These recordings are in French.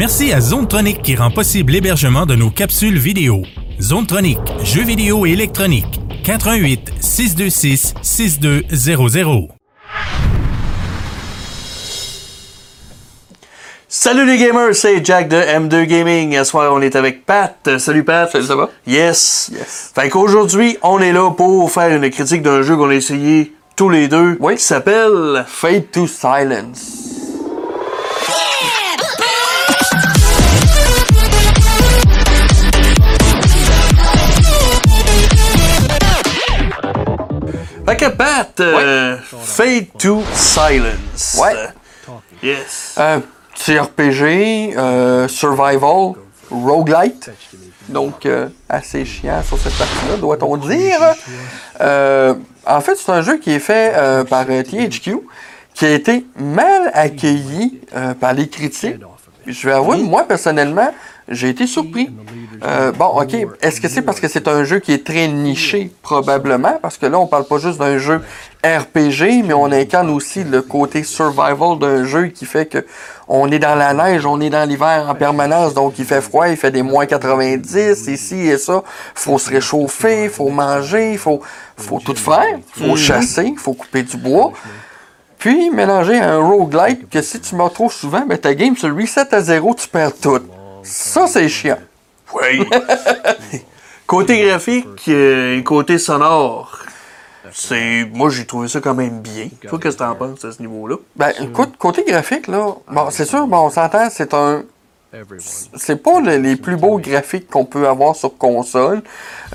Merci à Zonetronic qui rend possible l'hébergement de nos capsules vidéo. Zonetronic, jeux vidéo et électronique. 88 626 6200. Salut les gamers, c'est Jack de M2 Gaming. Ce soir, on est avec Pat. Salut Pat. Salut, ça va? Yes. Yes. Fait qu'aujourd'hui, on est là pour faire une critique d'un jeu qu'on a essayé tous les deux. Oui. Qui s'appelle Fade to Silence. Fait que Pat, euh, Fade to Silence. Ouais. Yes. Euh, petit RPG, euh, survival, roguelite. Donc, euh, assez chiant sur cette partie-là, doit-on dire. Euh, en fait, c'est un jeu qui est fait euh, par THQ, qui a été mal accueilli euh, par les critiques. Je vais avouer, moi, personnellement, j'ai été surpris. Euh, bon, ok, est-ce que c'est parce que c'est un jeu qui est très niché? Probablement, parce que là, on parle pas juste d'un jeu RPG, mais on incarne aussi le côté survival d'un jeu qui fait que on est dans la neige, on est dans l'hiver en permanence, donc il fait froid, il fait des moins 90, ici et ça. Faut se réchauffer, faut manger, faut, faut tout faire, faut chasser, faut couper du bois. Puis mélanger à un roguelike que si tu meurs trop souvent, ben ta game se reset à zéro, tu perds tout. Ça, c'est chiant. Oui. côté graphique euh, et côté sonore, c'est moi j'ai trouvé ça quand même bien. Toi, qu'est-ce que t'en penses à ce niveau-là? Ben, écoute, côté graphique, là, bon, c'est sûr, bon, on s'entend, c'est un. C'est pas le- les plus beaux graphiques qu'on peut avoir sur console.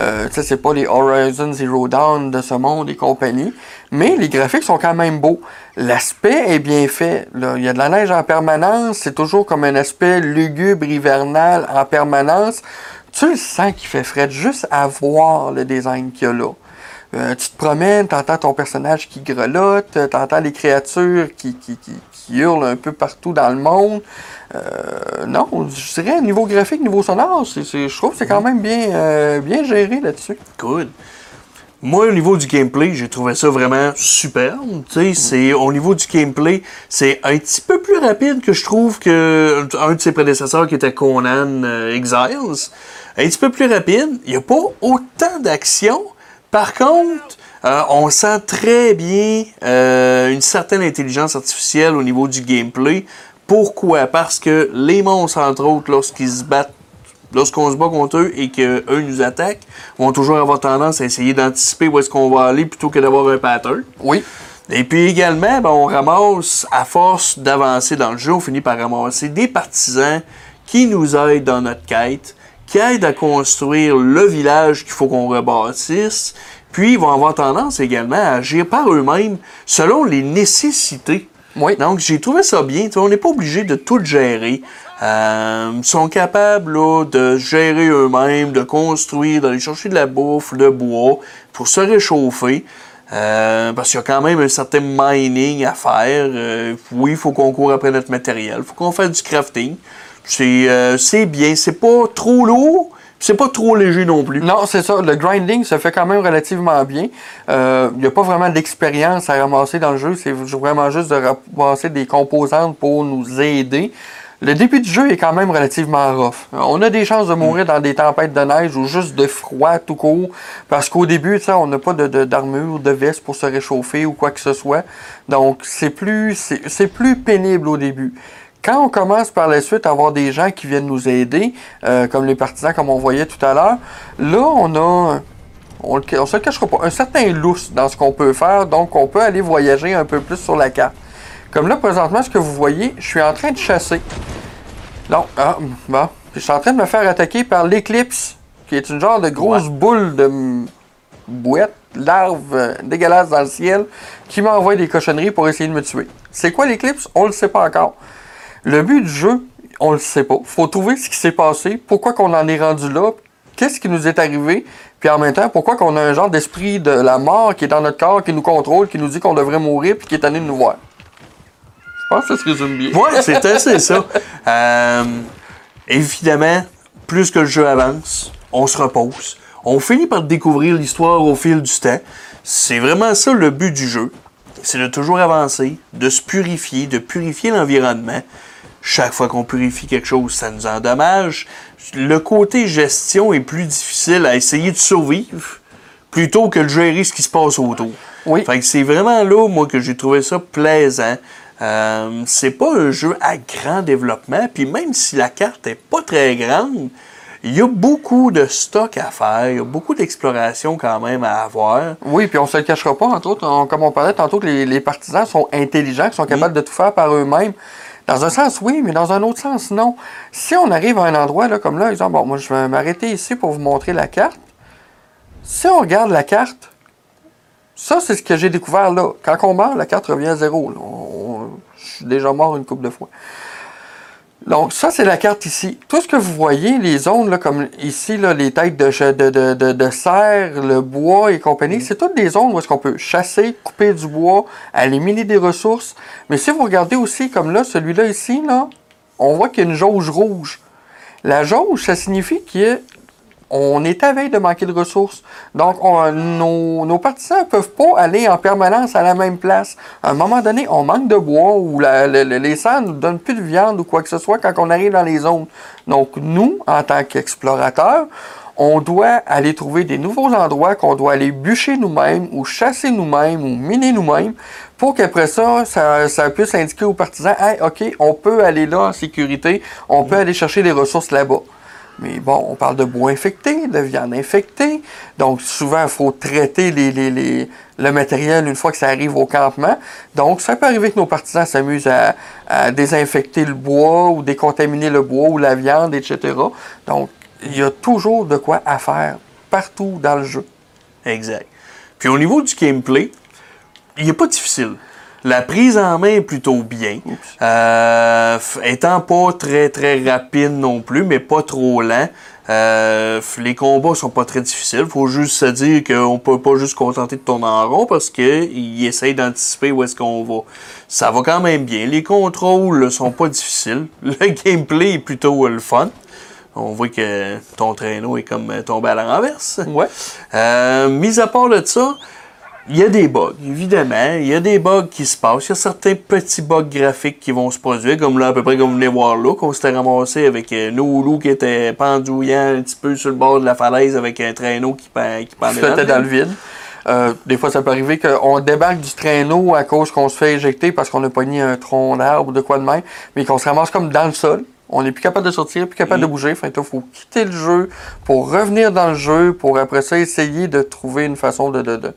Euh, c'est pas les Horizon Zero Dawn de ce monde et compagnie. Mais les graphiques sont quand même beaux. L'aspect est bien fait. Il y a de la neige en permanence. C'est toujours comme un aspect lugubre hivernal en permanence. Tu le sens qu'il fait frais juste à voir le design qu'il y a là. Euh, tu te promènes, t'entends ton personnage qui grelotte, euh, t'entends les créatures qui, qui, qui, qui hurlent un peu partout dans le monde. Euh, non, je dirais niveau graphique, niveau sonore, je trouve que c'est quand même bien, euh, bien géré là-dessus. Good. Moi, au niveau du gameplay, j'ai trouvé ça vraiment superbe. Sais, c'est au niveau du gameplay, c'est un petit peu plus rapide que je trouve que un de ses prédécesseurs qui était Conan Exiles. Un petit peu plus rapide. Il n'y a pas autant d'action. Par contre, euh, on sent très bien euh, une certaine intelligence artificielle au niveau du gameplay. Pourquoi? Parce que les monstres, entre autres, lorsqu'ils se battent lorsqu'on se bat contre eux et qu'eux nous attaquent, vont toujours avoir tendance à essayer d'anticiper où est-ce qu'on va aller plutôt que d'avoir un pattern. Oui. Et puis également, ben, on ramasse, à force d'avancer dans le jeu, on finit par ramasser des partisans qui nous aident dans notre quête, qui aident à construire le village qu'il faut qu'on rebâtisse. Puis ils vont avoir tendance également à agir par eux-mêmes selon les nécessités. Oui. Donc j'ai trouvé ça bien. On n'est pas obligé de tout gérer. Euh, ils sont capables là, de gérer eux-mêmes, de construire, d'aller chercher de la bouffe, de bois pour se réchauffer. Euh, parce qu'il y a quand même un certain mining à faire. Euh, oui, il faut qu'on court après notre matériel. Il faut qu'on fasse du crafting. C'est euh, c'est bien. C'est pas trop lourd. C'est pas trop léger non plus. Non, c'est ça. Le grinding se fait quand même relativement bien. Il n'y a pas vraiment d'expérience à ramasser dans le jeu. C'est vraiment juste de ramasser des composantes pour nous aider. Le début du jeu est quand même relativement rough. On a des chances de mourir dans des tempêtes de neige ou juste de froid tout court. Parce qu'au début, tu sais, on n'a pas de, de- d'armure, de veste pour se réchauffer ou quoi que ce soit. Donc, c'est plus, c'est, c'est plus pénible au début. Quand on commence par la suite à avoir des gens qui viennent nous aider, euh, comme les partisans, comme on voyait tout à l'heure, là, on a, on, on se le cachera pas, un certain lousse dans ce qu'on peut faire, donc on peut aller voyager un peu plus sur la carte. Comme là, présentement, ce que vous voyez, je suis en train de chasser. Non, ah, bon. Je suis en train de me faire attaquer par l'éclipse, qui est une genre de grosse boule de bouette, larve euh, dégueulasse dans le ciel, qui m'envoie des cochonneries pour essayer de me tuer. C'est quoi l'éclipse? On le sait pas encore. Le but du jeu, on le sait pas. Faut trouver ce qui s'est passé, pourquoi qu'on en est rendu là, qu'est-ce qui nous est arrivé, puis en même temps, pourquoi qu'on a un genre d'esprit de la mort qui est dans notre corps, qui nous contrôle, qui nous dit qu'on devrait mourir, puis qui est allé nous voir. Je pense que ça se résume bien. Ouais, c'est assez ça. Euh, évidemment, plus que le jeu avance, on se repose. On finit par découvrir l'histoire au fil du temps. C'est vraiment ça le but du jeu. C'est de toujours avancer, de se purifier, de purifier l'environnement. Chaque fois qu'on purifie quelque chose, ça nous endommage. Le côté gestion est plus difficile à essayer de survivre plutôt que de gérer ce qui se passe autour. Oui. Fait que c'est vraiment là, moi, que j'ai trouvé ça plaisant. Euh, c'est pas un jeu à grand développement, puis même si la carte est pas très grande, il y a beaucoup de stock à faire, il y a beaucoup d'exploration quand même à avoir. Oui, puis on se le cachera pas, entre autres, on- comme on parlait tantôt, que les, les partisans sont intelligents, qui sont capables de tout faire par eux-mêmes. Dans un sens, oui, mais dans un autre sens, non. Si on arrive à un endroit, là, comme là, exemple, bon, moi, je vais m'arrêter ici pour vous montrer la carte. Si on regarde la carte, ça, c'est ce que j'ai découvert là. Quand on meurt, la carte revient à zéro. je suis déjà mort une couple de fois. Donc, ça, c'est la carte ici. Tout ce que vous voyez, les zones, là, comme ici, là, les têtes de, de, de, de, cerf, le bois et compagnie, c'est toutes des zones où est-ce qu'on peut chasser, couper du bois, aller miner des ressources. Mais si vous regardez aussi, comme là, celui-là ici, là, on voit qu'il y a une jauge rouge. La jauge, ça signifie qu'on est à veille de manquer de ressources. Donc, on- nos, nos partisans ne peuvent pas aller en permanence à la même place. À un moment donné, on manque de bois ou la- les sangs ne nous donnent plus de viande ou quoi que ce soit quand on arrive dans les zones. Donc, nous, en tant qu'explorateurs, on doit aller trouver des nouveaux endroits qu'on doit aller bûcher nous-mêmes ou chasser nous-mêmes ou miner nous-mêmes pour qu'après ça, ça, ça puisse indiquer aux partisans, hey, OK, on peut aller là en sécurité, on peut aller chercher les ressources là-bas. Mais bon, on parle de bois infecté, de viande infectée. Donc, souvent, il faut traiter les, les- les- le matériel une fois que ça arrive au campement. Donc, ça peut arriver que nos partisans s'amusent à, à désinfecter le bois ou décontaminer le bois ou la viande, etc. Donc, il y a toujours de quoi à faire partout dans le jeu. Exact. Puis au niveau du gameplay, il n'est pas difficile. La prise en main est plutôt bien. Euh, étant pas très très rapide non plus, mais pas trop lent. Euh, les combats sont pas très difficiles. Faut juste se dire qu'on peut pas juste se contenter de tourner en rond parce qu'ils essayent d'anticiper où est-ce qu'on va. Ça va quand même bien. Les contrôles sont pas difficiles. Le gameplay est plutôt le fun. On voit que ton traîneau est comme euh, tombé à la renverse. Ouais. Euh, mis à part de ça, il y a des bugs, évidemment. Il y a des bugs qui se passent. Il y a certains petits bugs graphiques qui vont se produire, comme là, à peu près comme vous venez voir là, qu'on s'était ramassé avec euh, nos loups qui étaient pendouillants un petit peu sur le bord de la falaise avec un traîneau qui, pen- qui pendait dans le vide. Euh, des fois, ça peut arriver qu'on débarque du traîneau à cause qu'on se fait éjecter parce qu'on a pogné un tronc d'arbre ou de quoi de même, mais qu'on se ramasse comme dans le sol. On n'est plus capable de sortir, plus capable de bouger. Fait il faut quitter le jeu pour revenir dans le jeu, pour après ça essayer de trouver une façon de, de, de,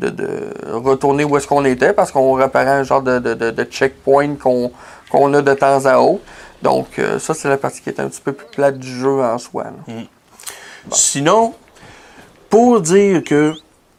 de- de retourner où est-ce qu'on était parce qu'on réparait un genre de, de, de- checkpoint qu'on a de temps à autre. Donc, euh, ça, c'est la partie qui est un petit peu plus plate du jeu en soi. là. Sinon, pour dire que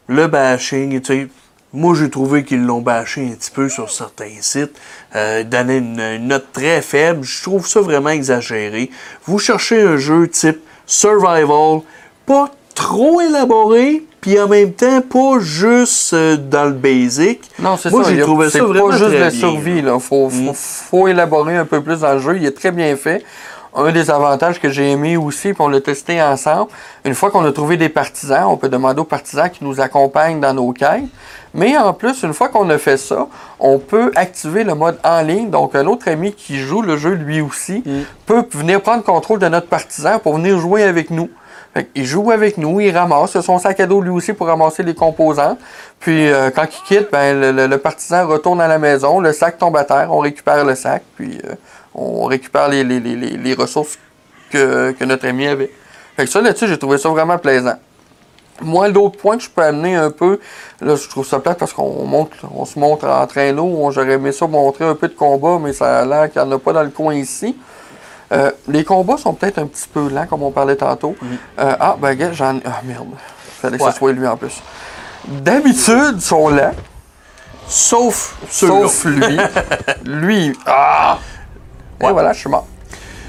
le bashing, tu sais, moi j'ai trouvé qu'ils l'ont bâché un petit peu sur certains sites, euh, donner une, une note très faible, je trouve ça vraiment exagéré. Vous cherchez un jeu type survival, pas trop élaboré, puis en même temps pas juste euh, dans le basic. Non, c'est Moi, ça. j'ai y a- trouvé c'est ça vraiment pas juste très la survie. là. Il faut, faut, Mm. faut élaborer un peu plus dans le jeu. Il est très bien fait. Un des avantages que j'ai aimé aussi, puis on l'a testé ensemble, une fois qu'on a trouvé des partisans, on peut demander aux partisans qui nous accompagnent dans nos quêtes. Mais en plus, une fois qu'on a fait ça, on peut activer le mode en ligne. Donc, un autre ami qui joue le jeu lui aussi Mm. peut venir prendre contrôle de notre partisan pour venir jouer avec nous. Il joue avec nous, il ramasse son sac à dos lui aussi pour ramasser les composants. Puis euh, quand il quitte, ben, le, le- le partisan retourne à la maison, le sac tombe à terre, on récupère le sac, puis euh, on récupère les, les- les- les- ressources que, que notre ami avait. Fait que ça là-dessus, j'ai trouvé ça vraiment plaisant. Moi, l'autre point que je peux amener un peu, là, je trouve ça plate parce qu'on monte, on se montre en traîneau. J'aurais aimé ça montrer un peu de combat, mais ça a l'air qu'il n'y en a pas dans le coin ici. Euh, les combats sont peut-être un petit peu lents, comme on parlait tantôt. Euh, ah, ben, gars, j'en. Ah, merde. Fallait que Ouais. ce soit lui en plus. D'habitude, ils sont lents, Sauf sauf lui. lui. Ah! Et voilà, je suis mort.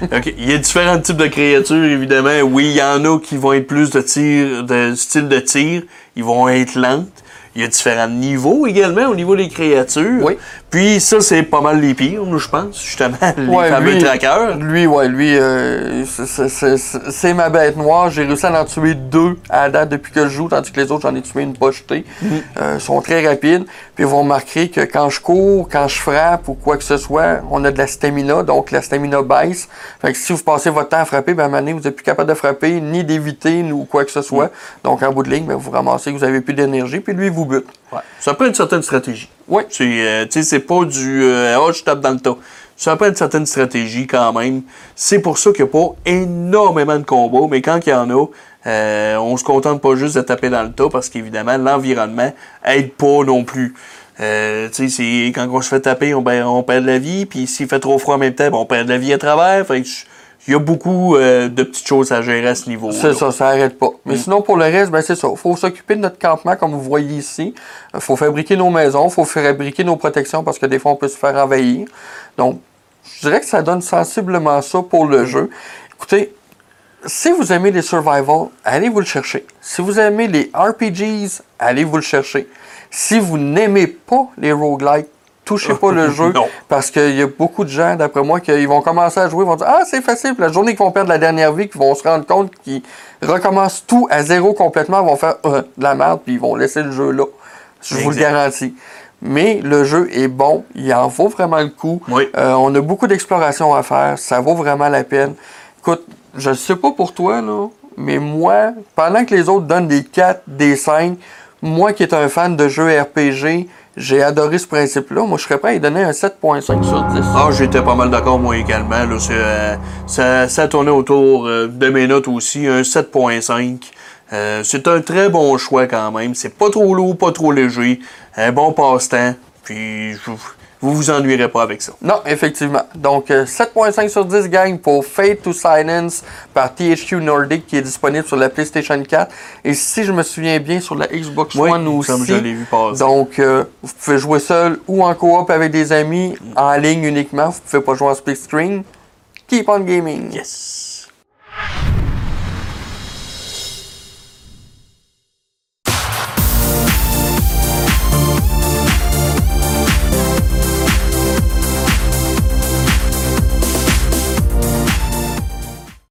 OK. Il y a différents types de créatures, évidemment. Oui, il y en a qui vont être plus de tir, de style de tir. Ils vont être lentes. Il y a différents niveaux également au niveau des créatures. Oui. Puis ça, c'est pas mal les pires, nous, je pense, justement, les Ouais, fameux lui- trackers. Lui, ouais, lui, euh, c'est- ma bête noire. J'ai réussi à en tuer deux à la date depuis que je joue, tandis que les autres, j'en ai tué une pochetée. Euh, ils sont très rapides. Puis vous remarquerez que quand je cours, quand je frappe ou quoi que ce soit, on a de la stamina, donc la stamina baisse. Fait que si vous passez votre temps à frapper, ben à un moment donné, vous n'êtes plus capable de frapper, ni d'éviter, ou quoi que ce soit. Donc en bout de ligne, ben, vous ramassez que vous avez plus d'énergie, puis lui, il Ouais. Ça prend une certaine stratégie. Oui. C'est, euh, tu sais, c'est pas du euh, oh, je tape dans le tas. Ça prend une certaine stratégie quand même. C'est pour ça qu'il n'y a pas énormément de combats, mais quand il y en a, euh, on se contente pas juste de taper dans le tas parce qu'évidemment, l'environnement aide pas non plus. Euh, c'est quand on se fait taper, on, ben, on perd de la vie, puis s'il fait trop froid en même temps, ben, on perd de la vie à travers. Fait que je- il y a beaucoup euh, de petites choses à gérer à ce niveau. C'est ça, ça arrête pas. Mais sinon, pour le reste, ben c'est ça. faut s'occuper de notre campement, comme vous voyez ici. Il faut fabriquer nos maisons, faut fabriquer nos protections parce que des fois, on peut se faire envahir. Donc, je dirais que ça donne sensiblement ça pour le jeu. Écoutez, si vous aimez les survival, allez vous le chercher. Si vous aimez les RPGs, allez vous le chercher. Si vous n'aimez pas les roguelikes, touchez pas le jeu Non. parce qu'il y a beaucoup de gens, d'après moi, qui vont commencer à jouer, vont dire Ah, c'est facile. Puis la journée qu'ils vont perdre la dernière vie, qu'ils vont se rendre compte qu'ils recommencent tout à zéro complètement, ils vont faire Euh, de la merde, puis ils vont laisser le jeu là. Je vous le garantis. Mais le jeu est bon, il en vaut vraiment le coup. Oui. Euh, on a beaucoup d'exploration à faire, ça vaut vraiment la peine. Écoute, je ne sais pas pour toi, là, mais moi, pendant que les autres donnent des 4, des 5, moi qui est un fan de jeux RPG, j'ai adoré ce principe-là. Moi, je serais prêt à y donner un 7.5 sur 10. Ah, j'étais pas mal d'accord, moi également. Là, euh, ça, ça tournait autour euh, de mes notes aussi, un 7.5. Euh, c'est un très bon choix quand même. C'est pas trop lourd, pas trop léger. Un bon passe-temps. Puis je- vous vous ennuierez pas avec ça. Non, effectivement. Donc, euh, 7.5 sur 10, gang, pour Fade to Silence par THQ Nordic qui est disponible sur la PlayStation 4. Et si je me souviens bien, sur la Xbox Oui, One aussi. comme je l'ai vu passer. Donc, euh, vous pouvez jouer seul ou en coop avec des amis, en ligne uniquement. Vous pouvez pas jouer en split screen. Keep on gaming. Yes!